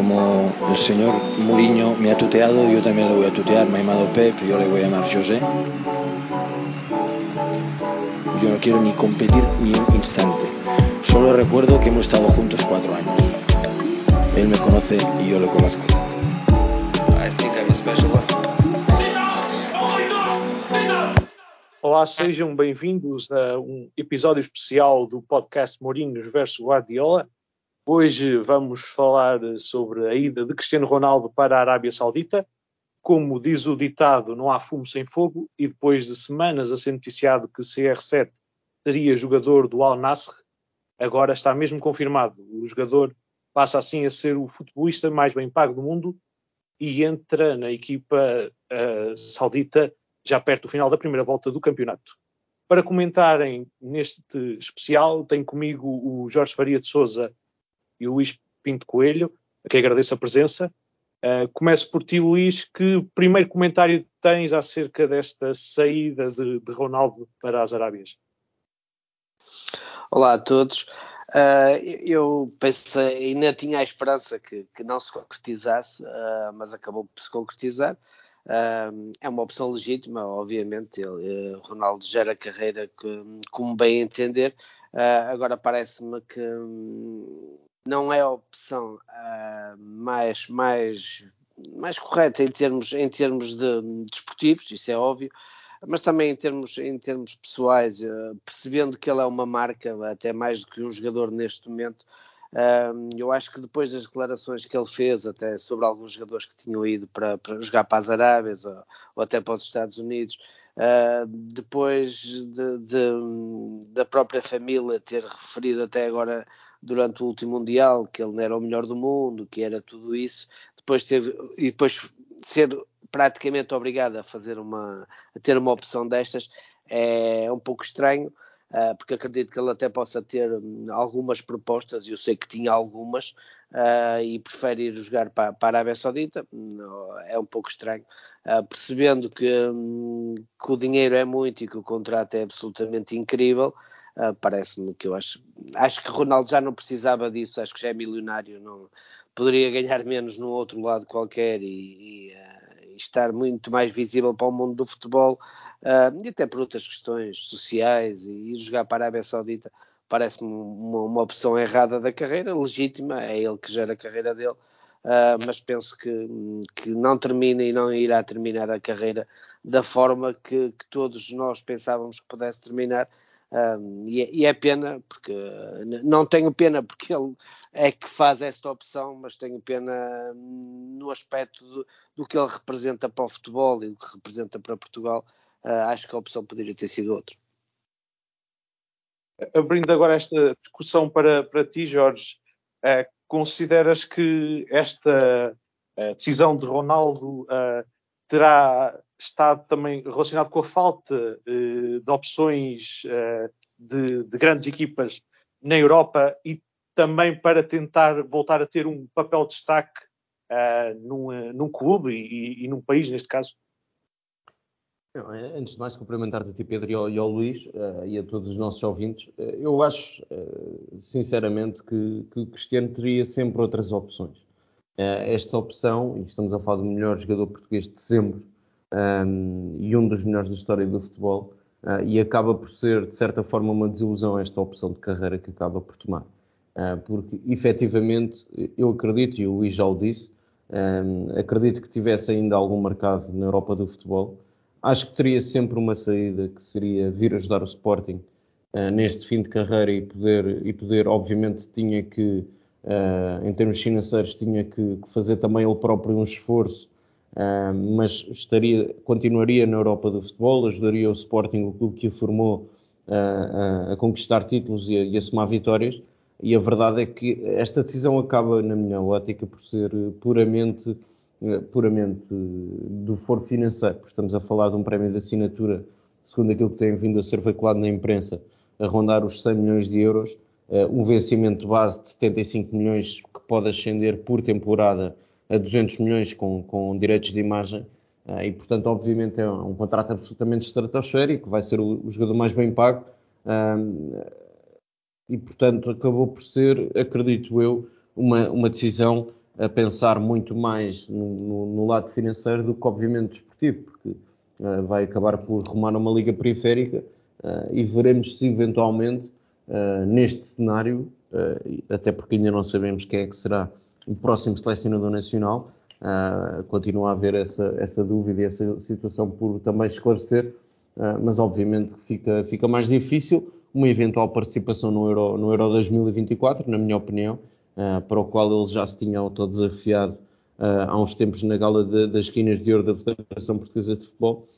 como el señor Mourinho me ha tuteado, yo también le voy a tutear. Me ha llamado Pep, yo le voy a llamar José. Yo no quiero ni competir ni un instante. Solo recuerdo que hemos estado juntos cuatro años. Él me conoce y yo lo conozco. I think I'm a special one. Olá, sejam bem-vindos a um episódio especial do podcast Mourinhos versus Guardiola. Hoje vamos falar sobre a ida de Cristiano Ronaldo para a Arábia Saudita. Como diz o ditado, não há fumo sem fogo, e depois de semanas a ser noticiado que CR7 seria jogador do Al Nassr, agora está mesmo confirmado. O jogador passa assim a ser o futebolista mais bem pago do mundo e entra na equipa uh, saudita já perto do final da primeira volta do campeonato. Para comentarem neste especial, tenho comigo o Jorge Faria de Souza e o Luís Pinto Coelho, a quem agradeço a presença. Uh, começo por ti, Luís. Que primeiro comentário tens acerca desta saída de, de Ronaldo para as Arábias? Olá a todos. Uh, eu pensei, ainda tinha a esperança que, que não se concretizasse, uh, mas acabou por se concretizar. Uh, é uma opção legítima, obviamente. Ele, Ronaldo gera carreira que, como bem entender. agora parece-me que um, não é a opção mais, mais, mais correta em termos, em termos de, de desportivos, isso é óbvio mas também em termos, em termos pessoais, uh, percebendo que ele é uma marca, até mais do que um jogador neste momento, uh, eu acho que depois das declarações que ele fez, até sobre alguns jogadores que tinham ido para, para jogar para as Arábias ou, ou, até para os Estados Unidos, uh, depois de, de, da própria família ter referido até agora durante o último Mundial que ele não era o melhor do mundo, que era tudo isso, depois teve, e depois ser praticamente obrigado a fazer uma a ter uma opção destas é um pouco estranho uh, porque acredito que ele até possa ter hum, algumas propostas eu sei que tinha algumas uh, e prefere ir jogar para, para a Arábia Saudita. É um pouco estranho uh, percebendo que, um, que, o dinheiro é muito e que o contrato é absolutamente incrível parece-me que eu acho acho que Ronaldo já não precisava disso acho que já é milionário não poderia ganhar menos no outro lado qualquer e, e estar muito mais visível para o mundo do futebol. Uh, e até por outras questões sociais e ir jogar para a Arábia Saudita parece-me uma, uma, opção errada da carreira, legítima, é ele que gera a carreira dele, uh, mas penso que, que não termina e não irá terminar a carreira da forma que, que todos nós pensávamos que pudesse terminar, e, é, e, é, pena, porque não tenho pena porque ele é que faz esta opção, mas tenho pena no aspecto do, do que ele representa para o futebol e do que representa para Portugal. Uh, acho que a opção poderia ter sido outra. Abrindo agora esta discussão para, para ti, Jorge, uh, consideras que esta uh, decisão de Ronaldo terá estado também relacionado com a falta uh, de opções uh, de, de, grandes equipas na Europa e também para tentar voltar a ter um papel de destaque uh, num, num, clube e, e, num país, neste caso? Antes de mais, cumprimentar-te a ti, Pedro, e ao, e ao Luís e a todos os nossos ouvintes. eu acho, sinceramente, que, que o Cristiano teria sempre outras opções. Esta opção, e estamos a falar do melhor jogador português de sempre, um, e um dos melhores da história do futebol, uh, e acaba por ser, de certa forma, uma desilusão esta opção de carreira que acaba por tomar. Uh, porque, efetivamente, eu acredito, e o Luís já o disse, um, acredito que tivesse ainda algum mercado na Europa do futebol. Acho que teria sempre uma saída que seria vir ajudar o Sporting uh, neste fim de carreira e poder, e poder obviamente, tinha que, em termos financeiros, tinha que, que fazer também ele próprio um esforço Uh, mas estaria, continuaria na Europa do futebol, ajudaria o Sporting, o clube que o formou, uh, a conquistar títulos e a, e a somar vitórias. E a verdade é que esta decisão acaba, na minha ótica, por ser puramente, puramente do foro financeiro, porque estamos a falar de um prémio de assinatura, segundo aquilo que tem vindo a ser veiculado na imprensa, a rondar os 100 milhões de euros, um vencimento base de 75 milhões que pode ascender por temporada a 200 milhões com, com direitos de imagem. Uh, e, portanto, obviamente, é um, contrato absolutamente estratosférico, vai ser o, o jogador mais bem pago. E, portanto, acabou por ser, acredito eu, uma, uma decisão a pensar muito mais no, no, no, lado financeiro do que, obviamente, desportivo, porque uh, vai acabar por rumar uma liga periférica e veremos se eventualmente uh, neste cenário, até porque ainda não sabemos quem é que será o próximo selecionador nacional, continua a haver essa, essa dúvida e essa situação por também esclarecer, mas obviamente fica, fica mais difícil uma eventual participação no Euro, no Euro 2024, na minha opinião, uh, para o qual ele já se tinha autodesafiado uh, há uns tempos na gala de, das esquinas de ouro da Federação Portuguesa de Futebol.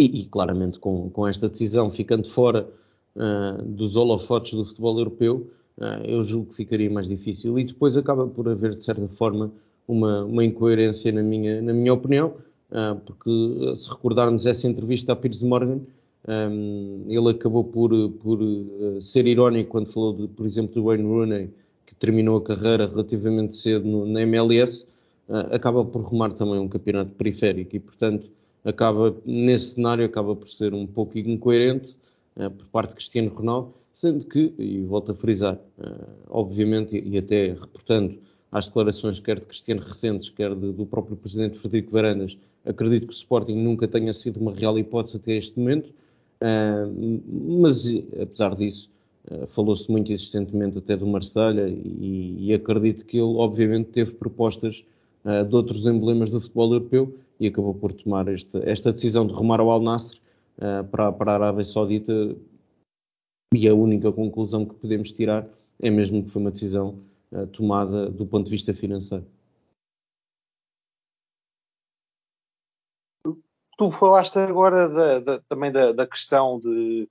E, e claramente com, com, esta decisão, ficando fora uh, dos holofotes do futebol europeu, eu julgo que ficaria mais difícil. E depois acaba por haver, de certa forma, uma, uma incoerência na minha, na minha opinião, porque se recordarmos essa entrevista a Piers Morgan, um, ele acabou por, por uh, ser irónico quando falou, de, por exemplo, do Wayne Rooney, que terminou a carreira relativamente cedo no, na MLS, uh, acaba por rumar também um campeonato periférico e, portanto, acaba nesse cenário acaba por ser um pouco incoerente uh, por parte de Cristiano Ronaldo, sendo que, e volto a frisar, obviamente, e, até reportando às declarações quer de Cristiano recentes, quer de, do próprio presidente Frederico Varandas, acredito que o Sporting nunca tenha sido uma real hipótese até este momento. Uh, mas, apesar disso, falou-se muito insistentemente até do Marselha e, e, acredito que ele, obviamente, teve propostas de outros emblemas do futebol europeu e acabou por tomar esta, esta decisão de rumar ao Al Nassr para, para a Arábia Saudita. E a única conclusão que podemos tirar é mesmo que foi uma decisão tomada do ponto de vista financeiro. tu falaste agora da, da, também da, da, questão de,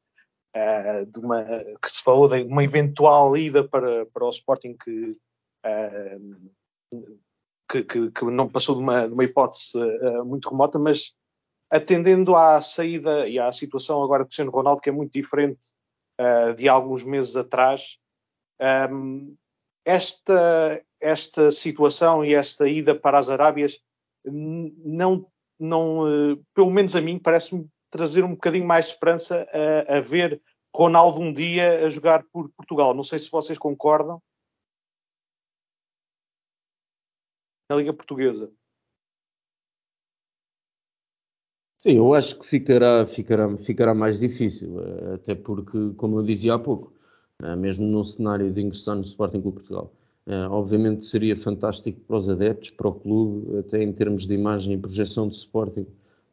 uh, de uma que se falou de uma eventual ida para, para o Sporting que, uh, que, que, que, não passou de uma, de uma hipótese uh, muito remota, mas atendendo à saída e à situação agora de Cristiano Ronaldo, que é muito diferente de alguns meses atrás, um, esta, esta situação e esta ida para as Arábias não não, eh, pelo menos a mim, parece-me trazer um bocadinho mais de esperança a, a, ver Ronaldo um dia a jogar por Portugal. Não sei se vocês concordam. Na Liga Portuguesa. Sim, eu acho que ficará, ficará, ficará mais difícil, eh, até porque, como eu dizia há pouco, eh, mesmo num cenário de ingressão no Sporting Clube Portugal, Uh, obviamente seria fantástico para os adeptos, para o clube, até em termos de imagem e projeção de Sporting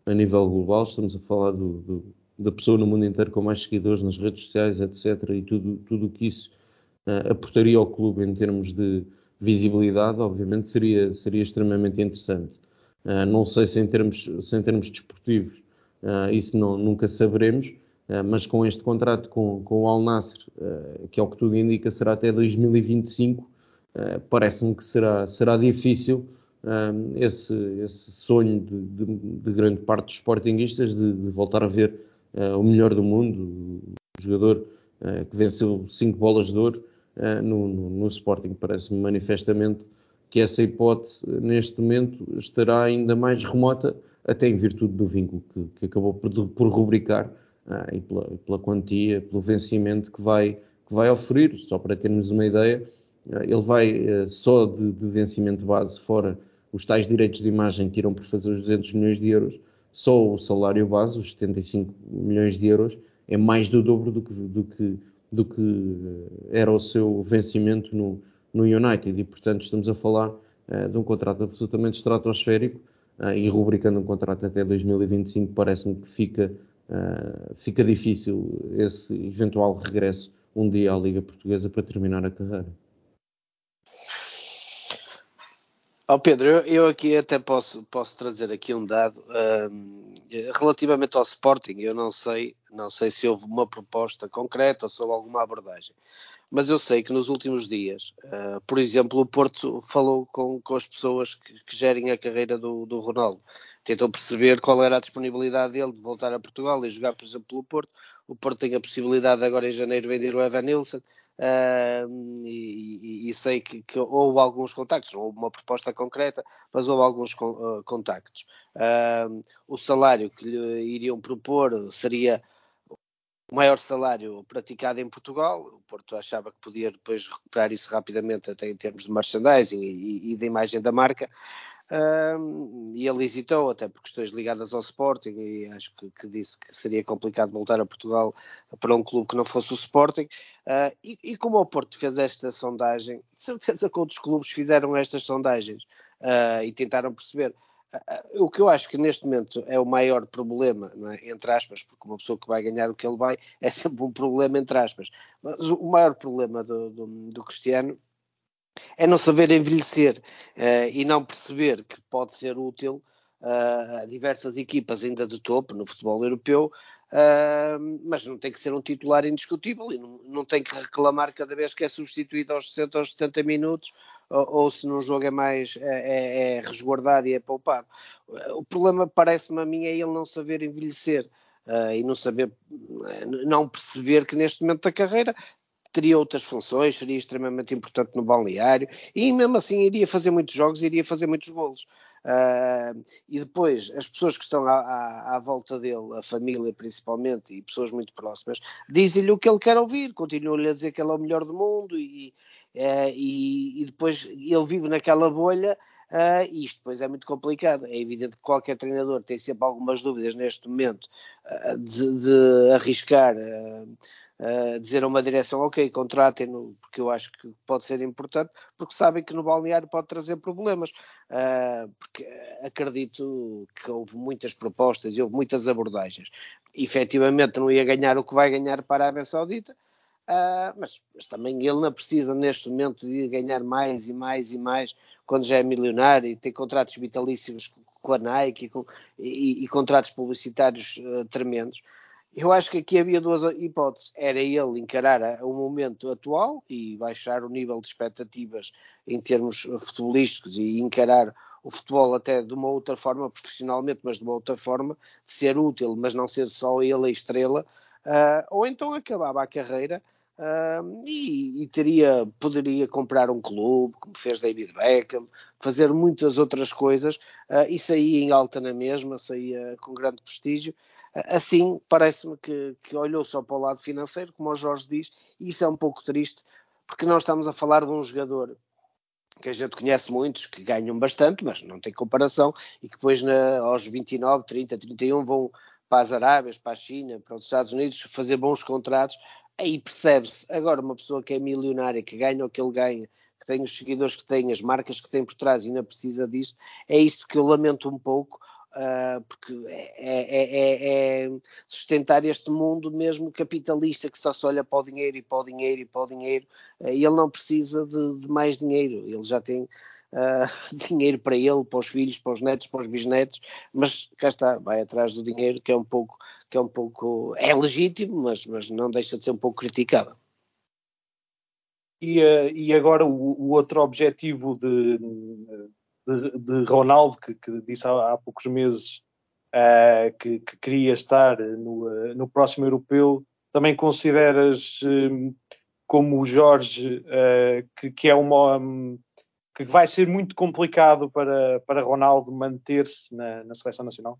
a nível global. Estamos a falar do, do, da pessoa no mundo inteiro com mais seguidores nas redes sociais, etc. E tudo tudo que isso aportaria ao clube em termos de visibilidade, obviamente seria, seria extremamente interessante. Uh, não sei se em termos, se em termos desportivos isso não, nunca saberemos, mas com este contrato com, com o Al Nasser, que é o que tudo indica, será até 2025 eh, parece-me que será, será difícil esse, esse sonho de, de, de, grande parte dos sportinguistas de, de voltar a ver o melhor do mundo, o jogador que venceu cinco bolas de ouro no, no, no, Sporting. Parece-me manifestamente que essa hipótese, neste momento, estará ainda mais remota, até em virtude do vínculo que, que acabou por, por rubricar e pela, pela, quantia, pelo vencimento que vai, que vai oferir. Só para termos uma ideia, eh, ele vai eh, só de, de vencimento base, fora os tais direitos de imagem irão por fazer os 200 milhões de euros, só o salário base, os 75 milhões de euros, é mais do dobro do que, do que, do que eh, era o seu vencimento no, no United. E, portanto, estamos a falar uh, de um contrato absolutamente estratosférico uh, e rubricando um contrato até 2025, parece-me que fica, uh, fica difícil esse eventual regresso um dia à Liga Portuguesa para terminar a carreira. Oh Pedro, eu, eu, aqui até posso, posso trazer aqui um dado um, relativamente ao Sporting. Eu não sei, não sei se houve uma proposta concreta ou se houve alguma abordagem, mas eu sei que nos últimos dias, uh, por exemplo, o Porto falou com, com as pessoas que, que gerem a carreira do, do Ronaldo, tentou perceber qual era a disponibilidade dele de voltar a Portugal e jogar, por exemplo, pelo Porto. O Porto tem a possibilidade agora em janeiro de vender o Evan Nilsson. Uh, e, e, sei que, que, houve alguns contactos, não houve uma proposta concreta, mas houve alguns con, uh, contactos. Uh, o salário que lhe iriam propor seria o maior salário praticado em Portugal. O Porto achava que podia depois recuperar isso rapidamente, até em termos de merchandising e, e de imagem da marca. E ele hesitou, até por questões ligadas ao Sporting, e acho que, que, disse que seria complicado voltar a Portugal para um clube que não fosse o Sporting. Uh, e, e, como o Porto fez esta sondagem, de certeza que outros clubes fizeram estas sondagens uh, e tentaram perceber. Uh, o que eu acho que neste momento é o maior problema, é? entre aspas, porque uma pessoa que vai ganhar o que ele vai é sempre um problema, entre aspas. Mas o maior problema do, do, do Cristiano é não saber envelhecer uh, e não perceber que pode ser útil uh, a diversas equipas ainda de topo no futebol europeu, uh, mas não tem que ser um titular indiscutível e não, não, tem que reclamar cada vez que é substituído aos 60 ou 70 minutos ou, ou se num jogo é mais é, é, é resguardado e é poupado. O problema parece-me a mim é ele não saber envelhecer. Uh, e não saber, não perceber que neste momento da carreira teria outras funções, seria extremamente importante no balneário e mesmo assim iria fazer muitos jogos, iria fazer muitos golos. Uh, e depois as pessoas que estão à, à, à, volta dele, a família principalmente, e pessoas muito próximas, dizem-lhe o que ele quer ouvir, continuam-lhe a dizer que ele é o melhor do mundo e, uh, e, e depois ele vive naquela bolha. Uh, e isto depois é muito complicado. É evidente que qualquer treinador tem sempre algumas dúvidas neste momento uh, de, de, arriscar uh, dizer a uma direção, ok, contratem-no, porque eu acho que pode ser importante, porque sabem que no balneário pode trazer problemas. Uh, porque acredito que houve muitas propostas e houve muitas abordagens. Efetivamente não ia ganhar o que vai ganhar para a Arábia Saudita, Uh, mas, mas, também ele não precisa neste momento de ganhar mais e mais e mais quando já é milionário e tem contratos vitalícios com a Nike e, com, e, e contratos publicitários uh, tremendos. Eu acho que aqui havia duas hipóteses. Era ele encarar o momento atual e baixar o nível de expectativas em termos futebolísticos e encarar o futebol até de uma outra forma, profissionalmente, mas de uma outra forma, de ser útil, mas não ser só ele a estrela. Uh, ou então acabava a carreira Uh, e, e, teria, poderia comprar um clube, como fez David Beckham, fazer muitas outras coisas uh, e saía em alta na mesma, saía com grande prestígio. Assim, parece-me que, que olhou só para o lado financeiro, como o Jorge diz, e isso é um pouco triste, porque nós estamos a falar de um jogador que a gente conhece muitos que ganham bastante, mas não tem comparação, e que depois na, aos 29, 30, 31 vão para as Arábias, para a China, para os Estados Unidos fazer bons contratos aí percebe-se. Agora, uma pessoa que é milionária, que ganha o que ele ganha, que tem os seguidores que tem, as marcas que tem por trás e ainda precisa disso, é isso que eu lamento um pouco. Uh, porque é, é, é, é, sustentar este mundo mesmo capitalista que só se olha para o dinheiro e para o dinheiro e para o dinheiro uh, e ele não precisa de, de, mais dinheiro, ele já tem uh, dinheiro para ele, para os filhos, para os netos, para os bisnetos, mas cá está, vai atrás do dinheiro que é um pouco, que é um pouco, é legítimo, mas, mas não deixa de ser um pouco criticável. E, e agora o, o, outro objetivo de, de, Ronaldo, que, que disse há, há, poucos meses uh, que, que, queria estar no, no próximo europeu, também consideras como o Jorge que, que é uma que vai ser muito complicado para, para Ronaldo manter-se na, na seleção nacional?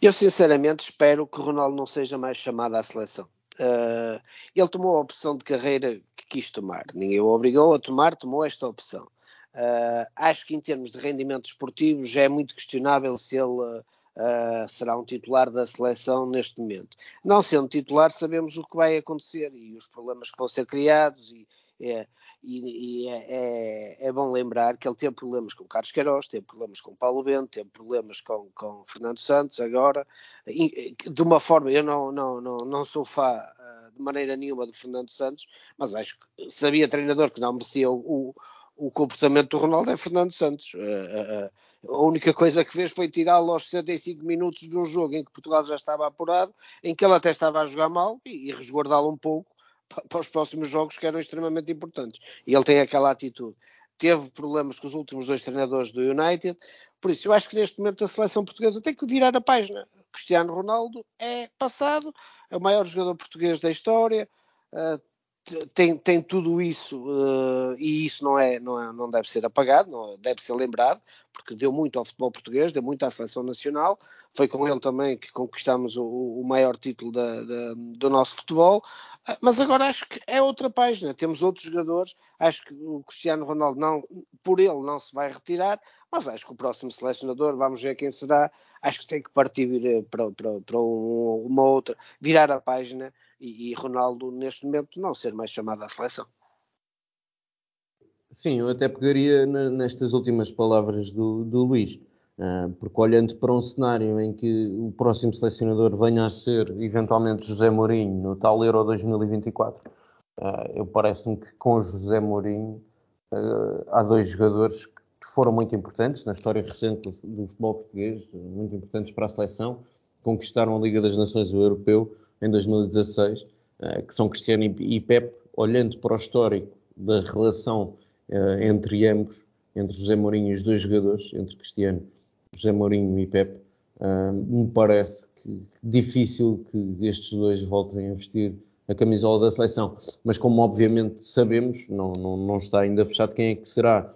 Eu sinceramente espero que Ronaldo não seja mais chamado à seleção. Uh, ele tomou a opção de carreira quis tomar, ninguém o obrigou a tomar, tomou esta opção. Uh, acho que em termos de rendimento esportivo já é muito questionável se ele uh, será um titular da seleção neste momento. Não sendo titular, sabemos o que vai acontecer e os problemas que vão ser criados e, é, e, e é, é, é, bom lembrar que ele teve problemas com Carlos Queiroz, teve problemas com Paulo Bento, teve problemas com, com Fernando Santos agora, e, de uma forma, eu não, não, não, não sou fã de maneira nenhuma do Fernando Santos, mas acho que sabia treinador que não merecia o, o, o comportamento do Ronaldo é Fernando Santos. Uh, uh, a única coisa que fez foi tirá-lo aos 65 minutos de um jogo em que Portugal já estava apurado, em que ele até estava a jogar mal e, e resguardá-lo um pouco para os próximos jogos que eram extremamente importantes. E ele tem aquela atitude. Teve problemas com os últimos dois treinadores do United, por isso eu acho que neste momento a seleção portuguesa tem que virar a página. Cristiano Ronaldo é passado, é o maior jogador português da história, uh, tem, tem tudo isso uh, e isso não, é, não, é, não deve ser apagado, não, deve ser lembrado, porque deu muito ao futebol português, deu muito à seleção nacional. Foi com ele também que conquistamos o, o maior título da, da, do nosso futebol. Uh, mas agora acho que é outra página. Temos outros jogadores. Acho que o Cristiano Ronaldo, não, por ele, não se vai retirar, mas acho que o próximo selecionador, vamos ver quem será, acho que tem que partir eh, para, para, para um, uma outra, virar a página e, e Ronaldo, neste momento, não ser mais chamado à seleção. Sim, eu até pegaria nestas últimas palavras do, do Luís, uh, porque olhando para um cenário em que o próximo selecionador venha a ser eventualmente José Mourinho no tal Euro 2024, uh, eu parece-me que com José Mourinho uh, há dois jogadores que foram muito importantes na história recente do, futebol português, muito importantes para a seleção, conquistaram a Liga das Nações do Europeu em 2016, eh, que são Cristiano e Pep, olhando para o histórico da relação eh, entre ambos, entre José Mourinho e os dois jogadores, entre Cristiano, José Mourinho e Pep, eh, me parece que difícil que estes dois voltem a vestir a camisola da seleção. Mas como obviamente sabemos, não, não, não está ainda fechado quem é que será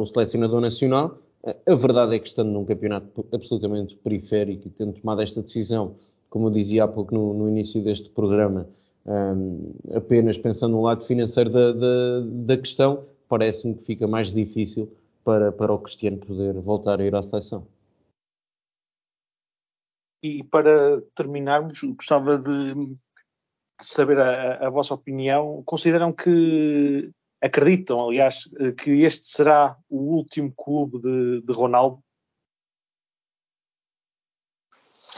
o selecionador nacional. A verdade é que estando num campeonato absolutamente periférico e tendo tomado esta decisão como eu dizia há pouco no, no início deste programa, um, apenas pensando no lado financeiro da, da, da questão, parece-me que fica mais difícil para, para o Cristiano poder voltar a ir à seleção. E para terminarmos, gostava de saber a, a, vossa opinião. Consideram que, acreditam, aliás, que este será o último clube de, de Ronaldo?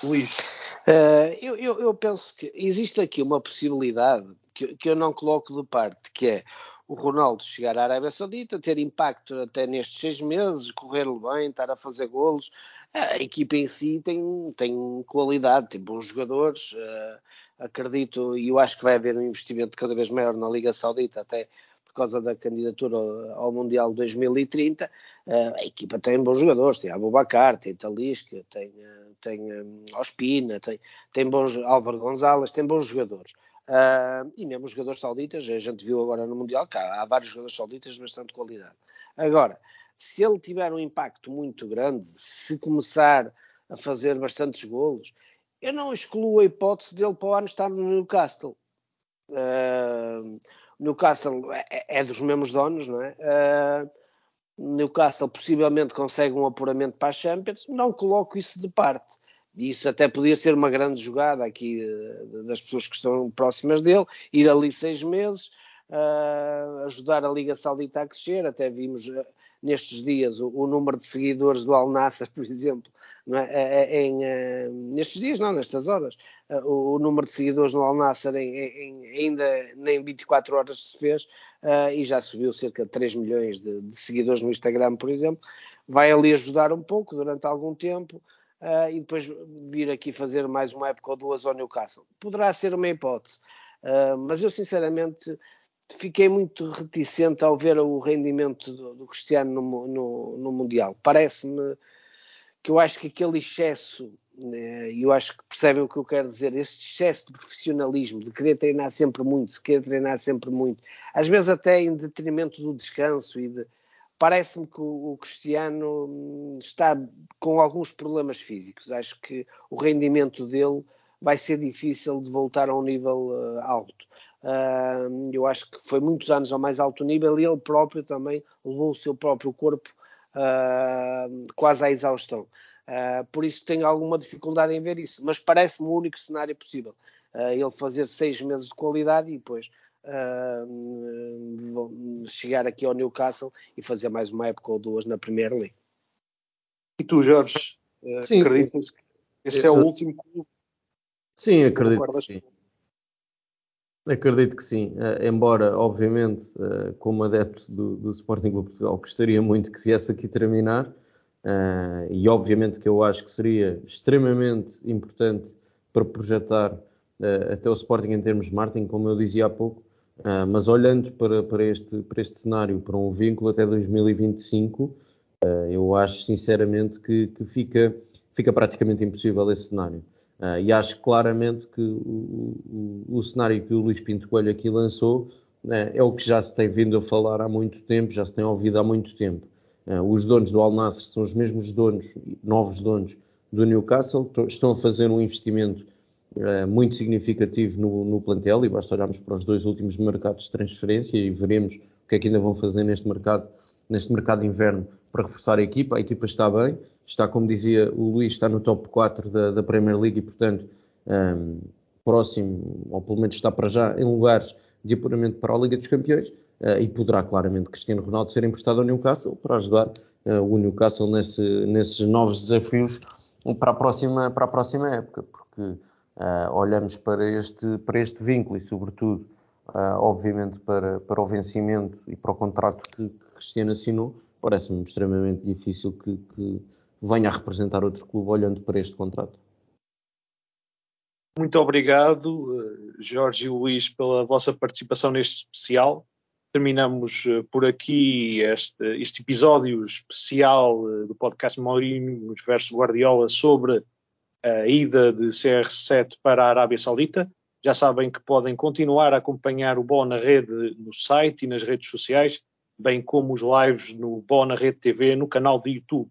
Luís. Uh, eu, eu, eu, penso que existe aqui uma possibilidade que, que, eu não coloco de parte, que é o Ronaldo chegar à Arábia Saudita, ter impacto até nestes seis meses, correr-lhe bem, estar a fazer golos. A equipa em si tem, tem qualidade, tem bons jogadores. Uh, acredito, e eu acho que vai haver um investimento cada vez maior na Liga Saudita, até causa da candidatura ao Mundial 2030, eh, a equipa tem bons jogadores, tem Abubacar, tem Talisca, tem, eh, tem um, Ospina, tem, tem bons Álvaro Gonzalez, tem bons jogadores. E mesmo os jogadores sauditas, a gente viu agora no Mundial há, há vários jogadores sauditas de bastante qualidade. Agora, se ele tiver um impacto muito grande, se começar a fazer bastantes golos, eu não excluo a hipótese dele para o ano estar no Newcastle. Uh, Newcastle é, é, dos mesmos donos, não é? Uh, Newcastle possivelmente consegue um apuramento para a Champions, não coloco isso de parte. Isso até podia ser uma grande jogada aqui uh, das pessoas que estão próximas dele, ir ali seis meses, uh, ajudar a Liga Saudita a crescer. Até vimos nestes dias o, o, número de seguidores do Al Nassr, por exemplo, é? É, é? em, uh, nestes dias, não, nestas horas, uh, o, o, número de seguidores no Al Nassr em, em, ainda nem 24 horas se fez uh, e já subiu cerca de 3 milhões de, de, seguidores no Instagram, por exemplo. Vai ali ajudar um pouco durante algum tempo. e depois vir aqui fazer mais uma época ou duas ao Newcastle. Poderá ser uma hipótese, mas eu sinceramente fiquei muito reticente ao ver o rendimento do, do Cristiano no, no, no Mundial. Parece-me que eu acho que aquele excesso, né, e eu acho que percebem o que eu quero dizer, esse excesso de profissionalismo, de querer treinar sempre muito, de querer treinar sempre muito, às vezes até em detrimento do descanso e de. Parece-me que o, o Cristiano hum, está com alguns problemas físicos. Acho que o rendimento dele vai ser difícil de voltar a um nível uh, alto. Uh, eu acho que foi muitos anos ao mais alto nível e ele próprio também levou o seu próprio corpo uh, quase à exaustão. Uh, por isso tenho alguma dificuldade em ver isso, mas parece-me o único cenário possível. ele fazer seis meses de qualidade e depois chegar aqui ao Newcastle e fazer mais uma época ou duas na Premier League. E tu, Jorge, sim, acreditas sim. que este é o último clube? Sim, acredito que sim. Acredito que sim, uh, embora, obviamente, uh, como adepto do, do, Sporting Clube Portugal, gostaria muito que viesse aqui terminar, uh, e obviamente que eu acho que seria extremamente importante para projetar até o Sporting em termos de marketing, como eu dizia há pouco, mas olhando para, para, este, para este cenário, para um vínculo até 2025, eu acho sinceramente que, que fica, fica praticamente impossível esse cenário. Uh, e acho claramente que o, o, o, cenário que o Luís Pinto Coelho aqui lançou é, é o que já se tem vindo a falar há muito tempo, já se tem ouvido há muito tempo. É, os donos do Al Nassr são os mesmos donos, novos donos do Newcastle, estão a fazer um investimento é, muito significativo no, no, plantel e basta olharmos para os dois últimos mercados de transferência e veremos o que é que ainda vão fazer neste mercado, neste mercado de inverno para reforçar a equipa. A equipa está bem, está, como dizia o Luís, está no top 4 da, da Premier League e, portanto, um, próximo, ou pelo menos está para já, em lugares de apuramento para a Liga dos Campeões. Uh, e poderá claramente Cristiano Ronaldo ser emprestado ao Newcastle para ajudar uh, o Newcastle nesse, nesses novos desafios para a próxima, para a próxima época, porque uh, olhamos para este, para este vínculo e, sobretudo, obviamente, para, para o vencimento e para o contrato que, que Cristiano assinou, parece-me extremamente difícil que, que venha a representar outro clube olhando para este contrato. Muito obrigado, eh, Jorge e Luís, pela vossa participação neste especial. Terminamos eh, por aqui este, este episódio especial eh, do podcast Mourinho versus Guardiola sobre a ida de CR7 para a Arábia Saudita. Já sabem que podem continuar a acompanhar o Boa na Rede no site e nas redes sociais, bem como os lives no Boa na Rede TV no canal de YouTube.